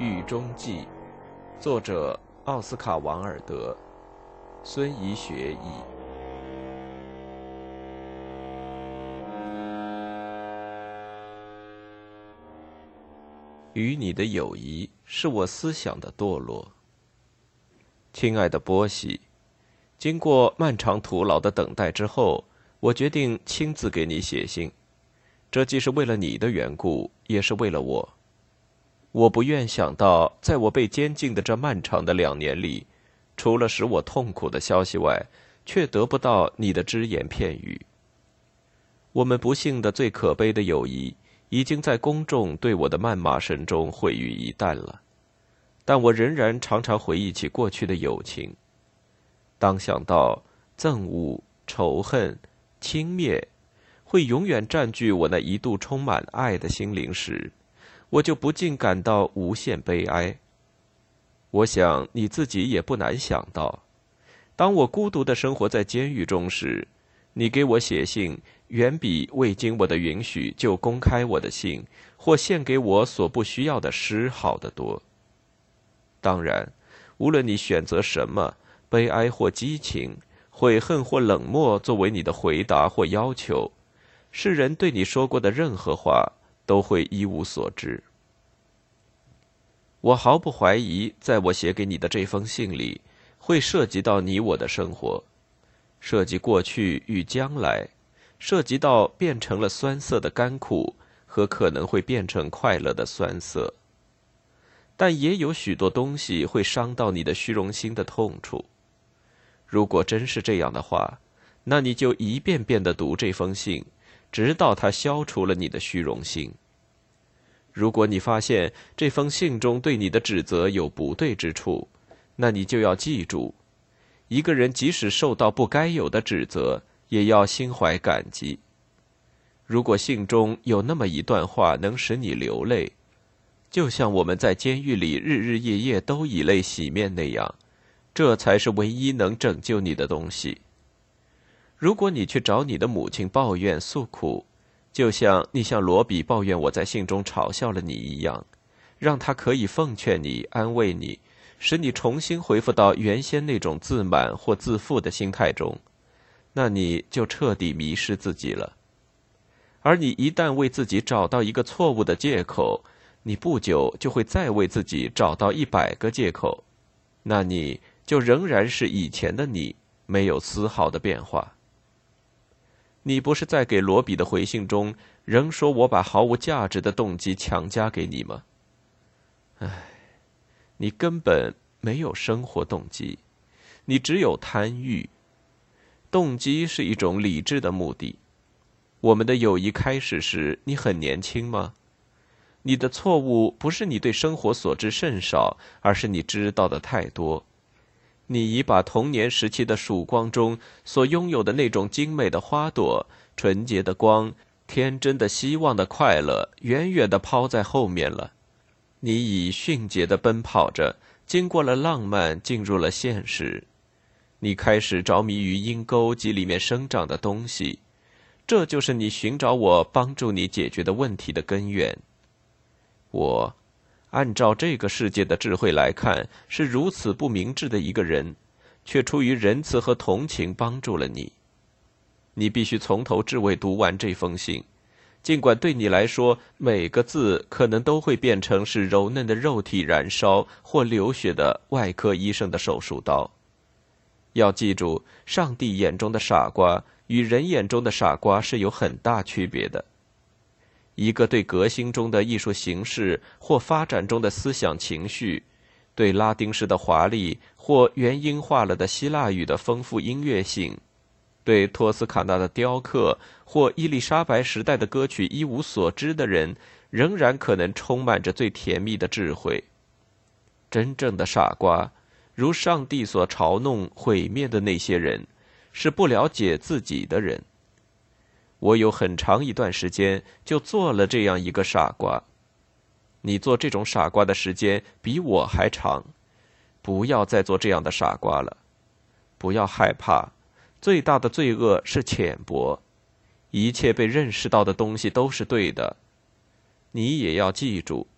狱中记》，作者奥斯卡·王尔德，孙怡学译。与你的友谊是我思想的堕落，亲爱的波西。经过漫长徒劳的等待之后，我决定亲自给你写信。这既是为了你的缘故，也是为了我。我不愿想到，在我被监禁的这漫长的两年里，除了使我痛苦的消息外，却得不到你的只言片语。我们不幸的、最可悲的友谊，已经在公众对我的谩骂声中毁于一旦了。但我仍然常常回忆起过去的友情。当想到憎恶、仇恨、轻蔑。会永远占据我那一度充满爱的心灵时，我就不禁感到无限悲哀。我想你自己也不难想到，当我孤独的生活在监狱中时，你给我写信远比未经我的允许就公开我的信或献给我所不需要的诗好得多。当然，无论你选择什么，悲哀或激情，悔恨或冷漠作为你的回答或要求。世人对你说过的任何话，都会一无所知。我毫不怀疑，在我写给你的这封信里，会涉及到你我的生活，涉及过去与将来，涉及到变成了酸涩的甘苦和可能会变成快乐的酸涩。但也有许多东西会伤到你的虚荣心的痛处。如果真是这样的话，那你就一遍遍的读这封信。直到他消除了你的虚荣心。如果你发现这封信中对你的指责有不对之处，那你就要记住：一个人即使受到不该有的指责，也要心怀感激。如果信中有那么一段话能使你流泪，就像我们在监狱里日日夜夜都以泪洗面那样，这才是唯一能拯救你的东西。如果你去找你的母亲抱怨诉苦，就像你向罗比抱怨我在信中嘲笑了你一样，让他可以奉劝你、安慰你，使你重新恢复到原先那种自满或自负的心态中，那你就彻底迷失自己了。而你一旦为自己找到一个错误的借口，你不久就会再为自己找到一百个借口，那你就仍然是以前的你，没有丝毫的变化。你不是在给罗比的回信中仍说我把毫无价值的动机强加给你吗？唉，你根本没有生活动机，你只有贪欲。动机是一种理智的目的。我们的友谊开始时，你很年轻吗？你的错误不是你对生活所知甚少，而是你知道的太多。你已把童年时期的曙光中所拥有的那种精美的花朵、纯洁的光、天真的希望的快乐，远远的抛在后面了。你已迅捷的奔跑着，经过了浪漫，进入了现实。你开始着迷于阴沟及里面生长的东西，这就是你寻找我帮助你解决的问题的根源。我。按照这个世界的智慧来看，是如此不明智的一个人，却出于仁慈和同情帮助了你。你必须从头至尾读完这封信，尽管对你来说每个字可能都会变成是柔嫩的肉体燃烧或流血的外科医生的手术刀。要记住，上帝眼中的傻瓜与人眼中的傻瓜是有很大区别的。一个对革新中的艺术形式或发展中的思想情绪，对拉丁式的华丽或元音化了的希腊语的丰富音乐性，对托斯卡纳的雕刻或伊丽莎白时代的歌曲一无所知的人，仍然可能充满着最甜蜜的智慧。真正的傻瓜，如上帝所嘲弄毁灭的那些人，是不了解自己的人。我有很长一段时间就做了这样一个傻瓜，你做这种傻瓜的时间比我还长，不要再做这样的傻瓜了，不要害怕，最大的罪恶是浅薄，一切被认识到的东西都是对的，你也要记住，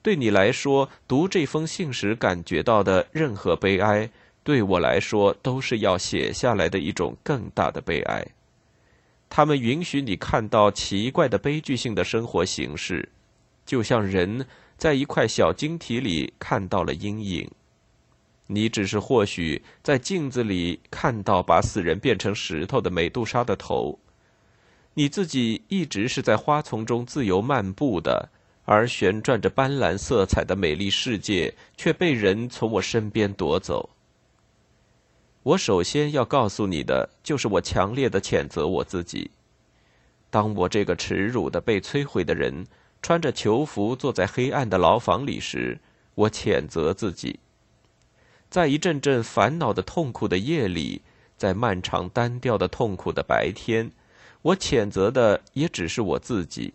对你来说，读这封信时感觉到的任何悲哀，对我来说都是要写下来的一种更大的悲哀。他们允许你看到奇怪的悲剧性的生活形式，就像人在一块小晶体里看到了阴影。你只是或许在镜子里看到把死人变成石头的美杜莎的头。你自己一直是在花丛中自由漫步的，而旋转着斑斓色彩的美丽世界却被人从我身边夺走。我首先要告诉你的，就是我强烈的谴责我自己。当我这个耻辱的被摧毁的人穿着囚服坐在黑暗的牢房里时，我谴责自己。在一阵阵烦恼的痛苦的夜里，在漫长单调的痛苦的白天，我谴责的也只是我自己。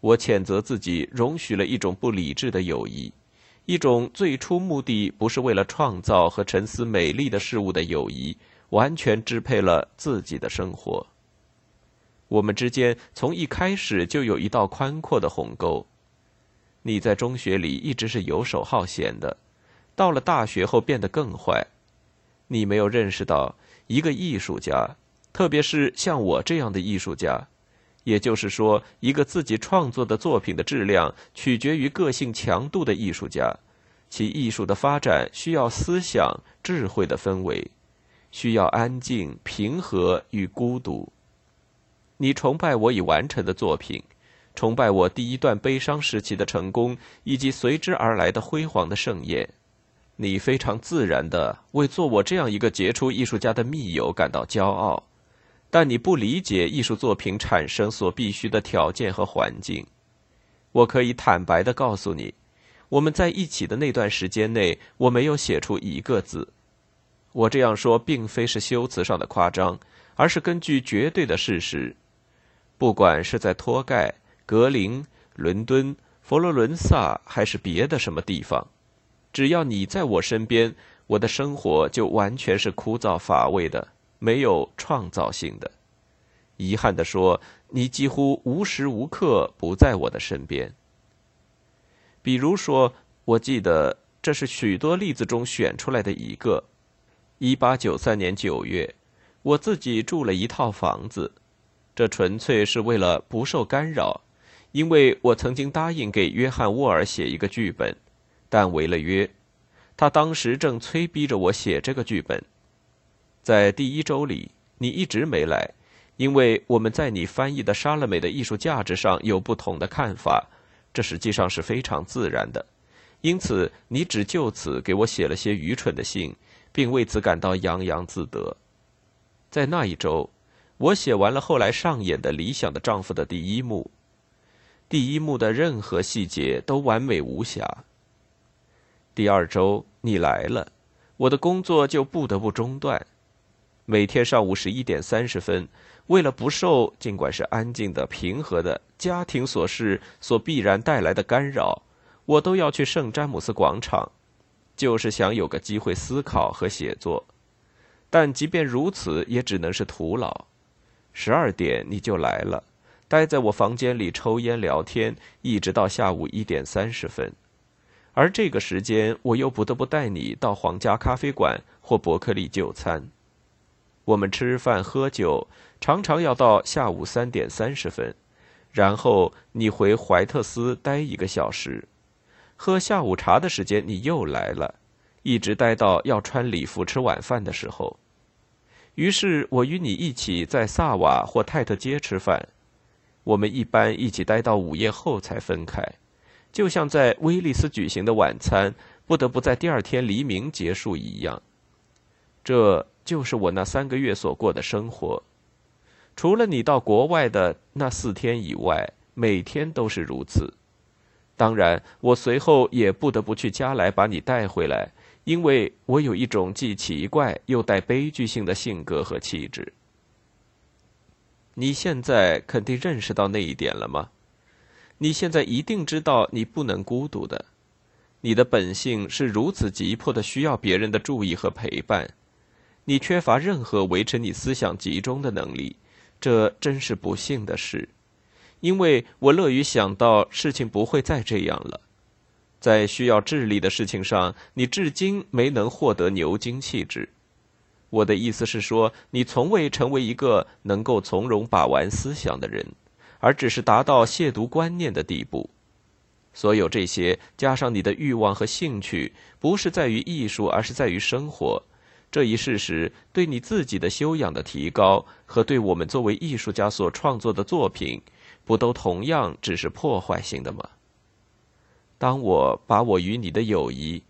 我谴责自己容许了一种不理智的友谊。一种最初目的不是为了创造和沉思美丽的事物的友谊，完全支配了自己的生活。我们之间从一开始就有一道宽阔的鸿沟。你在中学里一直是游手好闲的，到了大学后变得更坏。你没有认识到，一个艺术家，特别是像我这样的艺术家。也就是说，一个自己创作的作品的质量取决于个性强度的艺术家，其艺术的发展需要思想智慧的氛围，需要安静、平和与孤独。你崇拜我已完成的作品，崇拜我第一段悲伤时期的成功以及随之而来的辉煌的盛宴，你非常自然的为做我这样一个杰出艺术家的密友感到骄傲。但你不理解艺术作品产生所必须的条件和环境。我可以坦白的告诉你，我们在一起的那段时间内，我没有写出一个字。我这样说并非是修辞上的夸张，而是根据绝对的事实。不管是在托盖、格林、伦敦、佛罗伦萨，还是别的什么地方，只要你在我身边，我的生活就完全是枯燥乏味的。没有创造性的，遗憾地说，你几乎无时无刻不在我的身边。比如说，我记得这是许多例子中选出来的一个。一八九三年九月，我自己住了一套房子，这纯粹是为了不受干扰，因为我曾经答应给约翰沃尔写一个剧本，但违了约。他当时正催逼着我写这个剧本。在第一周里，你一直没来，因为我们在你翻译的莎乐美的艺术价值上有不同的看法，这实际上是非常自然的。因此，你只就此给我写了些愚蠢的信，并为此感到洋洋自得。在那一周，我写完了后来上演的《理想的丈夫》的第一幕，第一幕的任何细节都完美无瑕。第二周你来了，我的工作就不得不中断。每天上午十一点三十分，为了不受尽管是安静的、平和的家庭琐事所必然带来的干扰，我都要去圣詹姆斯广场，就是想有个机会思考和写作。但即便如此，也只能是徒劳。十二点你就来了，待在我房间里抽烟聊天，一直到下午一点三十分，而这个时间我又不得不带你到皇家咖啡馆或伯克利就餐。我们吃饭喝酒，常常要到下午三点三十分，然后你回怀特斯待一个小时，喝下午茶的时间你又来了，一直待到要穿礼服吃晚饭的时候。于是我与你一起在萨瓦或泰特街吃饭，我们一般一起待到午夜后才分开，就像在威利斯举行的晚餐不得不在第二天黎明结束一样。这。就是我那三个月所过的生活，除了你到国外的那四天以外，每天都是如此。当然，我随后也不得不去家来把你带回来，因为我有一种既奇怪又带悲剧性的性格和气质。你现在肯定认识到那一点了吗？你现在一定知道你不能孤独的，你的本性是如此急迫的需要别人的注意和陪伴。你缺乏任何维持你思想集中的能力，这真是不幸的事。因为我乐于想到事情不会再这样了。在需要智力的事情上，你至今没能获得牛津气质。我的意思是说，你从未成为一个能够从容把玩思想的人，而只是达到亵渎观念的地步。所有这些加上你的欲望和兴趣，不是在于艺术，而是在于生活。这一事实对你自己的修养的提高，和对我们作为艺术家所创作的作品，不都同样只是破坏性的吗？当我把我与你的友谊，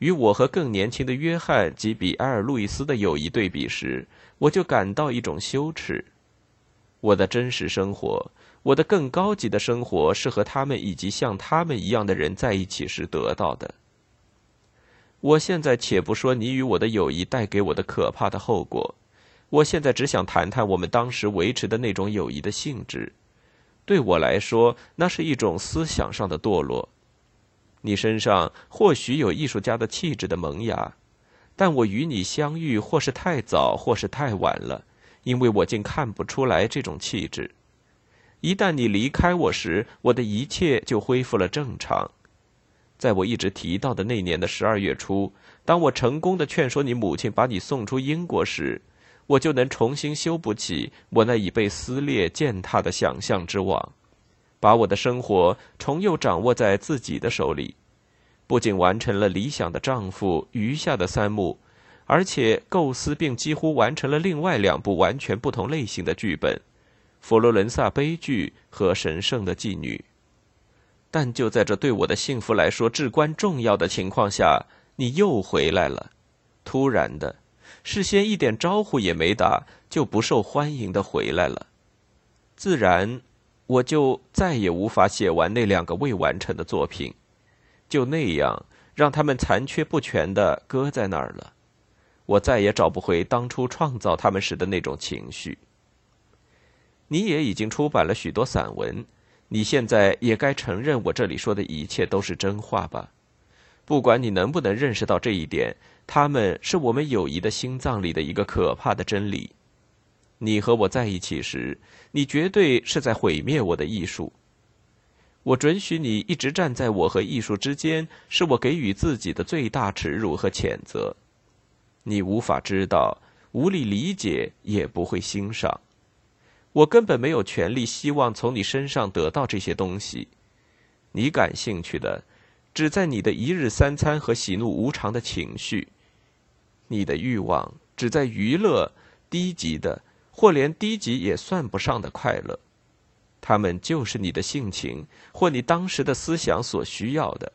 与我和更年轻的约翰及比埃尔·路易斯的友谊对比时，我就感到一种羞耻。我的真实生活，我的更高级的生活，是和他们以及像他们一样的人在一起时得到的。我现在且不说你与我的友谊带给我的可怕的后果，我现在只想谈谈我们当时维持的那种友谊的性质。对我来说，那是一种思想上的堕落。你身上或许有艺术家的气质的萌芽，但我与你相遇或是太早，或是太晚了，因为我竟看不出来这种气质。一旦你离开我时，我的一切就恢复了正常。在我一直提到的那年的十二月初，当我成功的劝说你母亲把你送出英国时，我就能重新修补起我那已被撕裂践踏的想象之网，把我的生活重又掌握在自己的手里。不仅完成了理想的丈夫余下的三幕，而且构思并几乎完成了另外两部完全不同类型的剧本：《佛罗伦萨悲剧》和《神圣的妓女》。但就在这对我的幸福来说至关重要的情况下，你又回来了，突然的，事先一点招呼也没打，就不受欢迎的回来了。自然，我就再也无法写完那两个未完成的作品，就那样让他们残缺不全的搁在那儿了。我再也找不回当初创造他们时的那种情绪。你也已经出版了许多散文。你现在也该承认，我这里说的一切都是真话吧？不管你能不能认识到这一点，他们是我们友谊的心脏里的一个可怕的真理。你和我在一起时，你绝对是在毁灭我的艺术。我准许你一直站在我和艺术之间，是我给予自己的最大耻辱和谴责。你无法知道，无力理解，也不会欣赏。我根本没有权利希望从你身上得到这些东西。你感兴趣的，只在你的一日三餐和喜怒无常的情绪。你的欲望只在娱乐低级的，或连低级也算不上的快乐。他们就是你的性情或你当时的思想所需要的。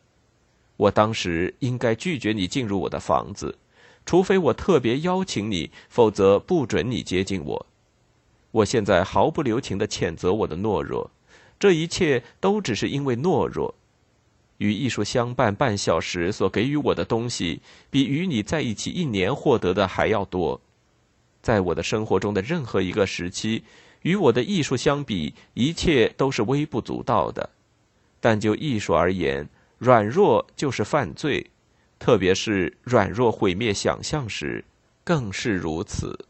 我当时应该拒绝你进入我的房子，除非我特别邀请你，否则不准你接近我。我现在毫不留情的谴责我的懦弱，这一切都只是因为懦弱。与艺术相伴半小时所给予我的东西，比与你在一起一年获得的还要多。在我的生活中的任何一个时期，与我的艺术相比，一切都是微不足道的。但就艺术而言，软弱就是犯罪，特别是软弱毁灭想象时，更是如此。